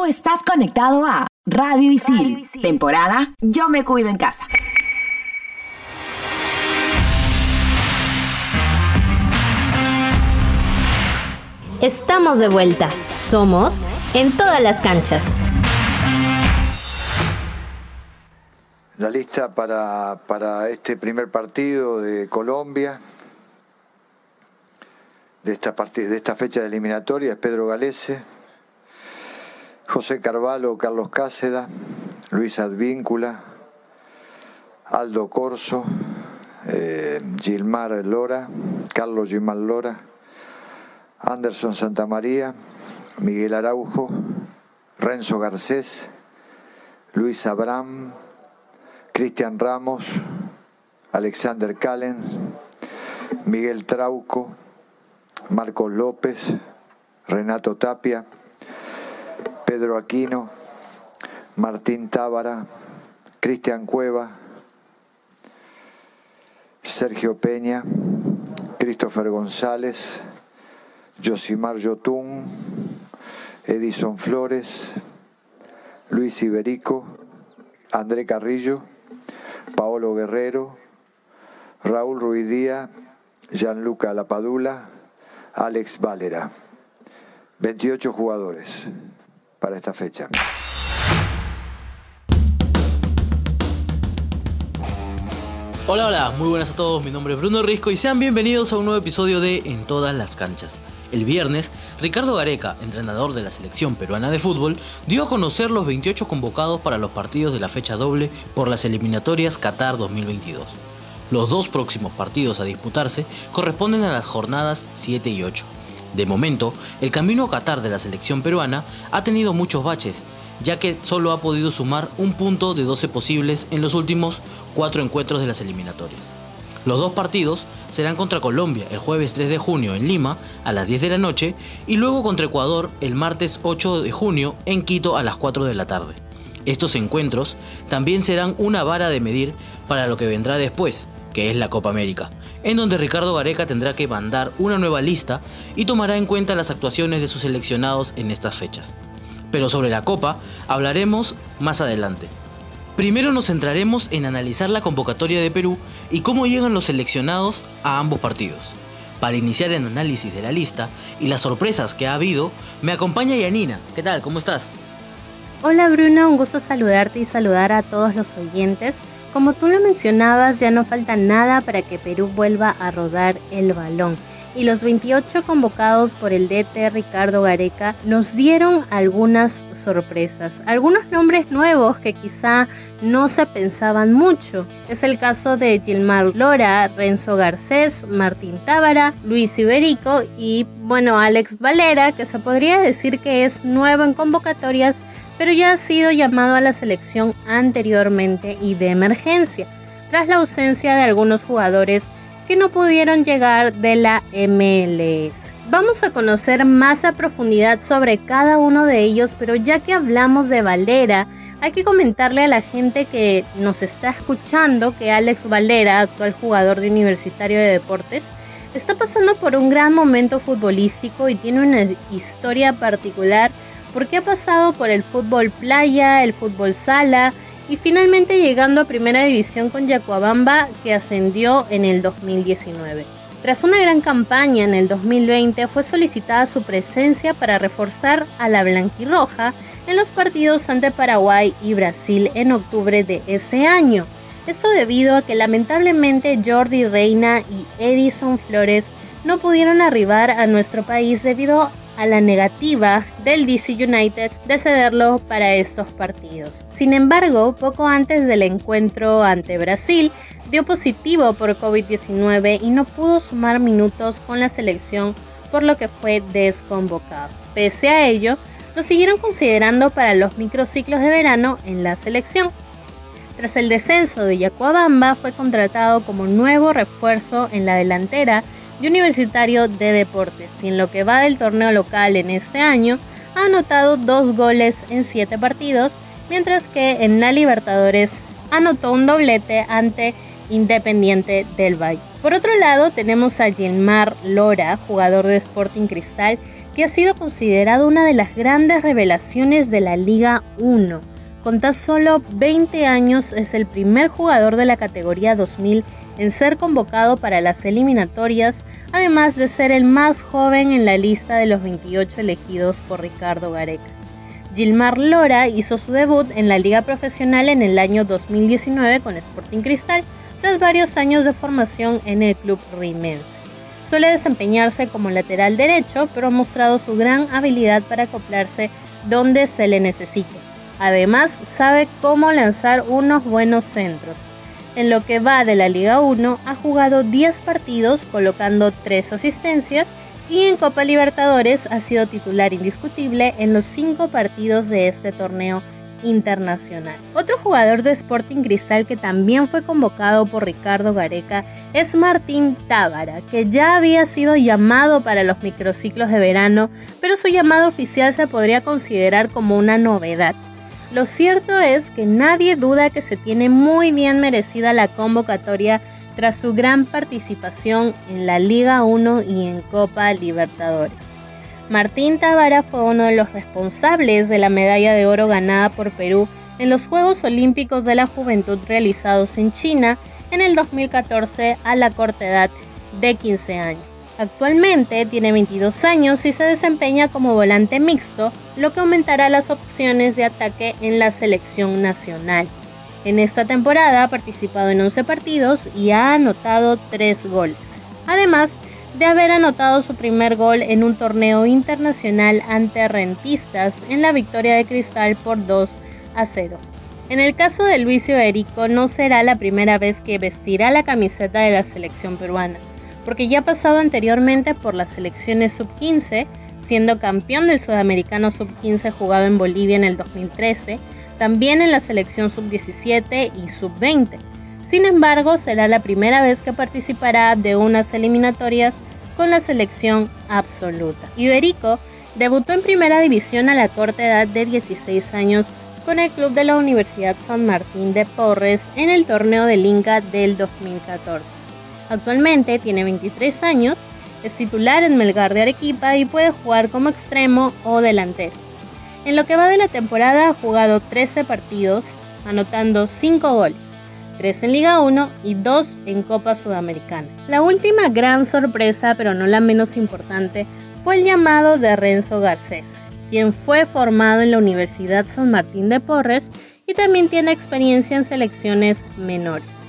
Tú estás conectado a Radio Isil, temporada Yo me cuido en casa. Estamos de vuelta. Somos en todas las canchas. La lista para, para este primer partido de Colombia, de esta, de esta fecha de eliminatoria, es Pedro Galese, José Carvalho, Carlos Cáceda, Luis Advíncula, Aldo Corso, eh, Gilmar Lora, Carlos Gilmar Lora, Anderson Santamaría, Miguel Araujo, Renzo Garcés, Luis Abraham, Cristian Ramos, Alexander Calen, Miguel Trauco, Marcos López, Renato Tapia, Pedro Aquino, Martín Tábara, Cristian Cueva, Sergio Peña, Christopher González, Josimar Yotún, Edison Flores, Luis Iberico, André Carrillo, Paolo Guerrero, Raúl Ruidía, Gianluca Lapadula, Alex Valera. 28 jugadores para esta fecha. Hola, hola, muy buenas a todos, mi nombre es Bruno Risco y sean bienvenidos a un nuevo episodio de En todas las canchas. El viernes, Ricardo Gareca, entrenador de la selección peruana de fútbol, dio a conocer los 28 convocados para los partidos de la fecha doble por las eliminatorias Qatar 2022. Los dos próximos partidos a disputarse corresponden a las jornadas 7 y 8. De momento, el camino a Qatar de la selección peruana ha tenido muchos baches, ya que solo ha podido sumar un punto de 12 posibles en los últimos cuatro encuentros de las eliminatorias. Los dos partidos serán contra Colombia el jueves 3 de junio en Lima a las 10 de la noche y luego contra Ecuador el martes 8 de junio en Quito a las 4 de la tarde. Estos encuentros también serán una vara de medir para lo que vendrá después, que es la Copa América, en donde Ricardo Gareca tendrá que mandar una nueva lista y tomará en cuenta las actuaciones de sus seleccionados en estas fechas. Pero sobre la Copa hablaremos más adelante. Primero nos centraremos en analizar la convocatoria de Perú y cómo llegan los seleccionados a ambos partidos. Para iniciar el análisis de la lista y las sorpresas que ha habido, me acompaña Yanina. ¿Qué tal? ¿Cómo estás? Hola Bruno, un gusto saludarte y saludar a todos los oyentes. Como tú lo mencionabas, ya no falta nada para que Perú vuelva a rodar el balón y los 28 convocados por el DT Ricardo Gareca nos dieron algunas sorpresas, algunos nombres nuevos que quizá no se pensaban mucho. Es el caso de Gilmar Lora, Renzo Garcés, Martín Tábara, Luis Iberico y bueno, Alex Valera, que se podría decir que es nuevo en convocatorias, pero ya ha sido llamado a la selección anteriormente y de emergencia, tras la ausencia de algunos jugadores que no pudieron llegar de la MLS. Vamos a conocer más a profundidad sobre cada uno de ellos, pero ya que hablamos de Valera, hay que comentarle a la gente que nos está escuchando que Alex Valera, actual jugador de Universitario de Deportes, está pasando por un gran momento futbolístico y tiene una historia particular porque ha pasado por el fútbol playa, el fútbol sala, y finalmente llegando a Primera División con Yacuabamba que ascendió en el 2019. Tras una gran campaña en el 2020 fue solicitada su presencia para reforzar a la blanquirroja en los partidos ante Paraguay y Brasil en octubre de ese año. Esto debido a que lamentablemente Jordi Reina y Edison Flores no pudieron arribar a nuestro país debido a la negativa del DC United de cederlo para estos partidos. Sin embargo, poco antes del encuentro ante Brasil, dio positivo por COVID-19 y no pudo sumar minutos con la selección, por lo que fue desconvocado. Pese a ello, lo siguieron considerando para los microciclos de verano en la selección. Tras el descenso de Yacuabamba, fue contratado como nuevo refuerzo en la delantera Universitario de Deportes y en lo que va del torneo local en este año ha anotado dos goles en siete partidos, mientras que en la Libertadores anotó un doblete ante Independiente del Valle. Por otro lado tenemos a Gilmar Lora, jugador de Sporting Cristal, que ha sido considerado una de las grandes revelaciones de la Liga 1. Con tan solo 20 años es el primer jugador de la categoría 2000 en ser convocado para las eliminatorias, además de ser el más joven en la lista de los 28 elegidos por Ricardo Gareca. Gilmar Lora hizo su debut en la liga profesional en el año 2019 con Sporting Cristal, tras varios años de formación en el club rimense. Suele desempeñarse como lateral derecho, pero ha mostrado su gran habilidad para acoplarse donde se le necesite. Además, sabe cómo lanzar unos buenos centros. En lo que va de la Liga 1, ha jugado 10 partidos colocando 3 asistencias y en Copa Libertadores ha sido titular indiscutible en los 5 partidos de este torneo internacional. Otro jugador de Sporting Cristal que también fue convocado por Ricardo Gareca es Martín Tábara, que ya había sido llamado para los microciclos de verano, pero su llamado oficial se podría considerar como una novedad. Lo cierto es que nadie duda que se tiene muy bien merecida la convocatoria tras su gran participación en la Liga 1 y en Copa Libertadores. Martín Tavara fue uno de los responsables de la medalla de oro ganada por Perú en los Juegos Olímpicos de la Juventud realizados en China en el 2014 a la corta edad de 15 años. Actualmente tiene 22 años y se desempeña como volante mixto, lo que aumentará las opciones de ataque en la selección nacional. En esta temporada ha participado en 11 partidos y ha anotado 3 goles. Además, de haber anotado su primer gol en un torneo internacional ante rentistas en la victoria de Cristal por 2 a 0. En el caso de Luis Iberico no será la primera vez que vestirá la camiseta de la selección peruana, porque ya ha pasado anteriormente por las selecciones sub-15, siendo campeón del sudamericano sub-15 jugado en Bolivia en el 2013, también en la selección sub-17 y sub-20 sin embargo, será la primera vez que participará de unas eliminatorias con la selección absoluta. Iberico debutó en primera división a la corta edad de 16 años con el club de la Universidad San Martín de Porres en el torneo del Inca del 2014. Actualmente tiene 23 años, es titular en Melgar de Arequipa y puede jugar como extremo o delantero. En lo que va de la temporada ha jugado 13 partidos, anotando 5 goles. 3 en Liga 1 y 2 en Copa Sudamericana. La última gran sorpresa, pero no la menos importante, fue el llamado de Renzo Garcés, quien fue formado en la Universidad San Martín de Porres y también tiene experiencia en selecciones menores.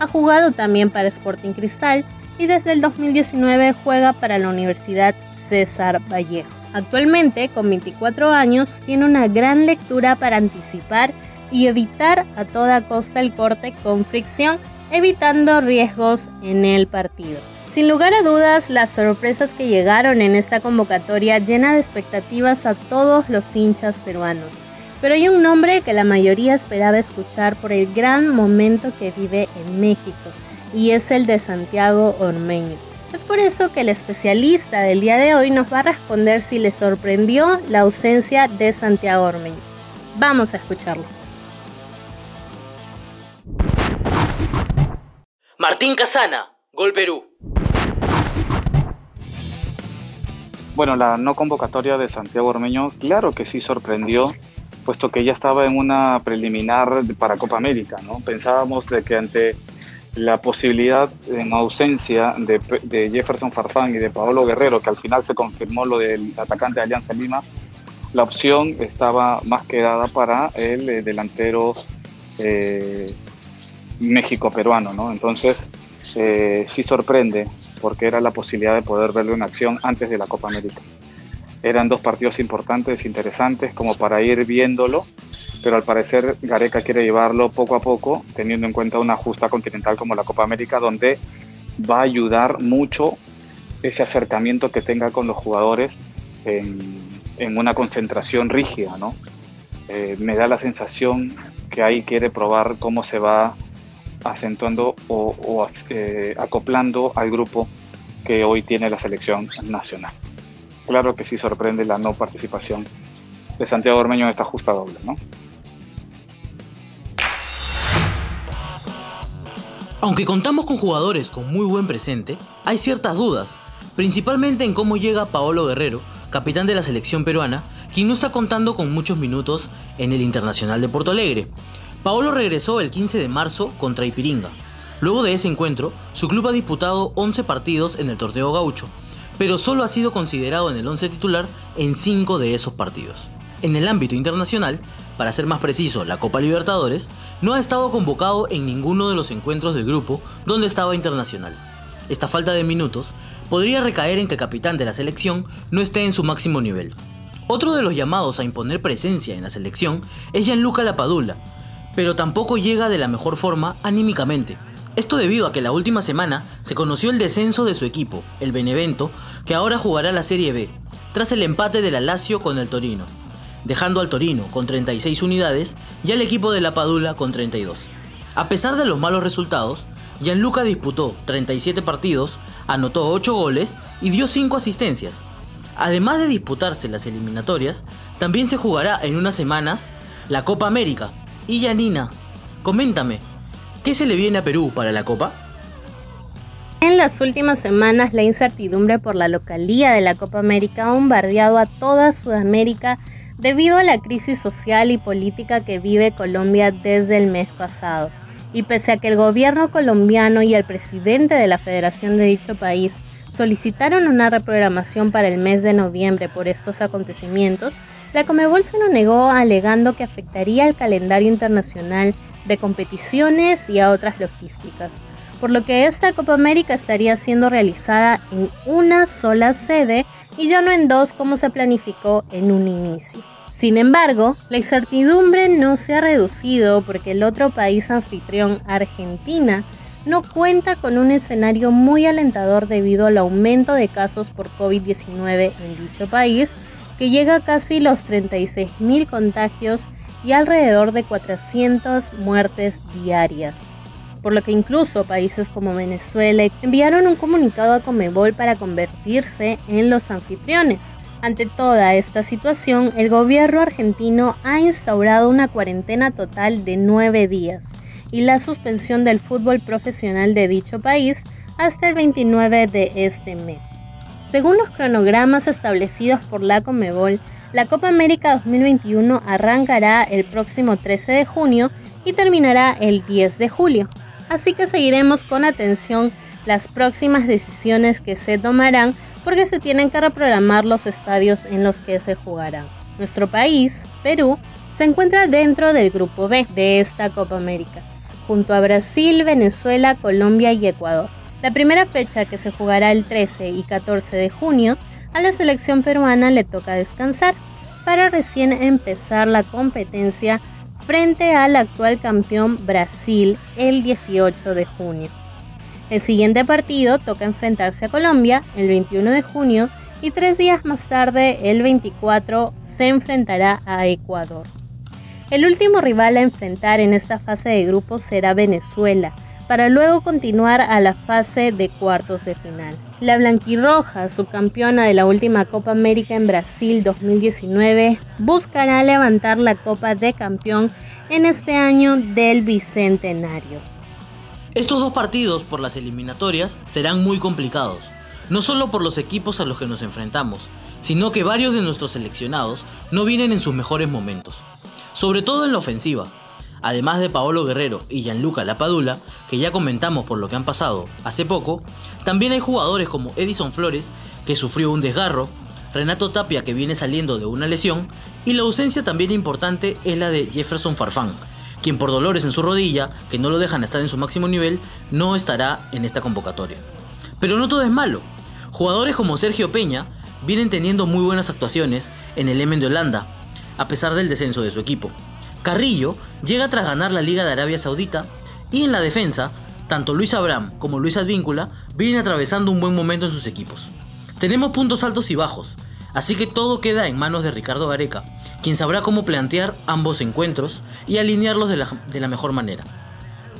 Ha jugado también para Sporting Cristal y desde el 2019 juega para la Universidad César Vallejo. Actualmente, con 24 años, tiene una gran lectura para anticipar y evitar a toda costa el corte con fricción, evitando riesgos en el partido. Sin lugar a dudas, las sorpresas que llegaron en esta convocatoria llena de expectativas a todos los hinchas peruanos. Pero hay un nombre que la mayoría esperaba escuchar por el gran momento que vive en México, y es el de Santiago Ormeño. Es por eso que el especialista del día de hoy nos va a responder si le sorprendió la ausencia de Santiago Ormeño. Vamos a escucharlo. Martín Casana, Gol Perú. Bueno, la no convocatoria de Santiago Ormeño, claro que sí sorprendió, puesto que ya estaba en una preliminar para Copa América, ¿no? Pensábamos de que ante la posibilidad en ausencia de, Jefferson Farfán y de Paolo Guerrero, que al final se confirmó lo del atacante de Alianza Lima, la opción estaba más que dada para el eh, delantero eh, México-peruano, ¿no? Entonces, eh, sí sorprende porque era la posibilidad de poder verlo en acción antes de la Copa América. Eran dos partidos importantes, interesantes, como para ir viéndolo, pero al parecer Gareca quiere llevarlo poco a poco, teniendo en cuenta una justa continental como la Copa América, donde va a ayudar mucho ese acercamiento que tenga con los jugadores en, una concentración rígida, ¿no? Eh, me da la sensación que ahí quiere probar cómo se va acentuando o, eh, acoplando al grupo que hoy tiene la selección nacional. Claro que sí sorprende la no participación de Santiago Ormeño en esta justa doble, ¿no? Aunque contamos con jugadores con muy buen presente, hay ciertas dudas, principalmente en cómo llega Paolo Guerrero, capitán de la selección peruana, quien no está contando con muchos minutos en el Internacional de Porto Alegre. Paolo regresó el 15 de marzo contra Ipiringa. Luego de ese encuentro, su club ha disputado 11 partidos en el torneo gaucho, pero solo ha sido considerado en el 11 titular en 5 de esos partidos. En el ámbito internacional, para ser más preciso, la Copa Libertadores, no ha estado convocado en ninguno de los encuentros del grupo donde estaba internacional. Esta falta de minutos podría recaer en que el capitán de la selección no esté en su máximo nivel. Otro de los llamados a imponer presencia en la selección es Gianluca Lapadula, pero tampoco llega de la mejor forma anímicamente. Esto debido a que la última semana se conoció el descenso de su equipo, el Benevento, que ahora jugará la Serie B, tras el empate de la Lazio con el Torino, dejando al Torino con 36 unidades y al equipo de la Padula con 32. A pesar de los malos resultados, Gianluca disputó 37 partidos, anotó 8 goles y dio 5 asistencias. Además de disputarse las eliminatorias, también se jugará en unas semanas la Copa América, y Yanina, coméntame, ¿qué se le viene a Perú para la Copa? En las últimas semanas, la incertidumbre por la localía de la Copa América ha bombardeado a toda Sudamérica debido a la crisis social y política que vive Colombia desde el mes pasado. Y pese a que el gobierno colombiano y el presidente de la federación de dicho país solicitaron una reprogramación para el mes de noviembre por estos acontecimientos, la Comebol se lo negó alegando que afectaría al calendario internacional de competiciones y a otras logísticas, por lo que esta Copa América estaría siendo realizada en una sola sede y ya no en dos como se planificó en un inicio. Sin embargo, la incertidumbre no se ha reducido porque el otro país anfitrión, Argentina, no cuenta con un escenario muy alentador debido al aumento de casos por COVID-19 en dicho país que llega a casi los 36.000 contagios y alrededor de 400 muertes diarias. Por lo que incluso países como Venezuela enviaron un comunicado a Comebol para convertirse en los anfitriones. Ante toda esta situación, el gobierno argentino ha instaurado una cuarentena total de nueve días y la suspensión del fútbol profesional de dicho país hasta el 29 de este mes. Según los cronogramas establecidos por la Comebol, la Copa América 2021 arrancará el próximo 13 de junio y terminará el 10 de julio. Así que seguiremos con atención las próximas decisiones que se tomarán porque se tienen que reprogramar los estadios en los que se jugarán. Nuestro país, Perú, se encuentra dentro del grupo B de esta Copa América, junto a Brasil, Venezuela, Colombia y Ecuador. La primera fecha que se jugará el 13 y 14 de junio, a la selección peruana le toca descansar para recién empezar la competencia frente al actual campeón Brasil el 18 de junio. El siguiente partido toca enfrentarse a Colombia el 21 de junio y tres días más tarde, el 24, se enfrentará a Ecuador. El último rival a enfrentar en esta fase de grupos será Venezuela, para luego continuar a la fase de cuartos de final. La blanquirroja, subcampeona de la última Copa América en Brasil 2019, buscará levantar la Copa de Campeón en este año del Bicentenario. Estos dos partidos por las eliminatorias serán muy complicados, no solo por los equipos a los que nos enfrentamos, sino que varios de nuestros seleccionados no vienen en sus mejores momentos, sobre todo en la ofensiva, además de Paolo Guerrero y Gianluca Lapadula, que ya comentamos por lo que han pasado hace poco, también hay jugadores como Edison Flores, que sufrió un desgarro, Renato Tapia, que viene saliendo de una lesión, y la ausencia también importante es la de Jefferson Farfán, quien por dolores en su rodilla, que no lo dejan estar en su máximo nivel, no estará en esta convocatoria. Pero no todo es malo. Jugadores como Sergio Peña vienen teniendo muy buenas actuaciones en el Emen de Holanda, a pesar del descenso de su equipo. Carrillo llega tras ganar la Liga de Arabia Saudita y en la defensa, tanto Luis Abraham como Luis Advíncula vienen atravesando un buen momento en sus equipos. Tenemos puntos altos y bajos, así que todo queda en manos de Ricardo Gareca, quien sabrá cómo plantear ambos encuentros y alinearlos de la, de la mejor manera.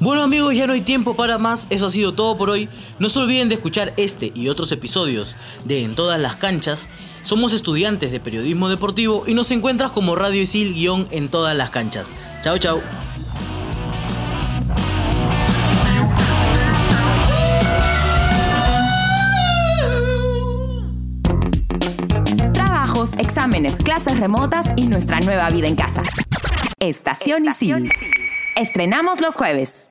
Bueno amigos, ya no hay tiempo para más, eso ha sido todo por hoy. No se olviden de escuchar este y otros episodios de En todas las canchas. Somos estudiantes de periodismo deportivo y nos encuentras como Radio Isil guion en todas las canchas. Chao, chao. exámenes, clases remotas y nuestra nueva vida en casa. Estación Isil. Estrenamos los jueves.